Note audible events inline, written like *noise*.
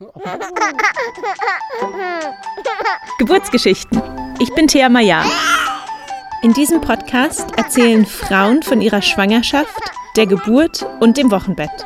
*laughs* Geburtsgeschichten. Ich bin Thea Maya. In diesem Podcast erzählen Frauen von ihrer Schwangerschaft, der Geburt und dem Wochenbett.